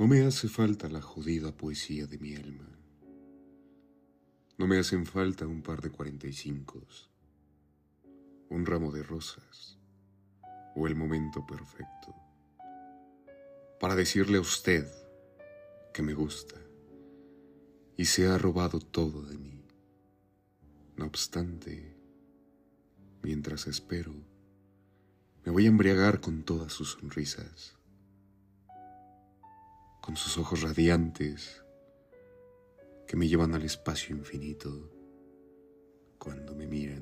No me hace falta la jodida poesía de mi alma. No me hacen falta un par de cuarenta y cinco, un ramo de rosas o el momento perfecto para decirle a usted que me gusta y se ha robado todo de mí. No obstante, mientras espero, me voy a embriagar con todas sus sonrisas con sus ojos radiantes que me llevan al espacio infinito cuando me miran.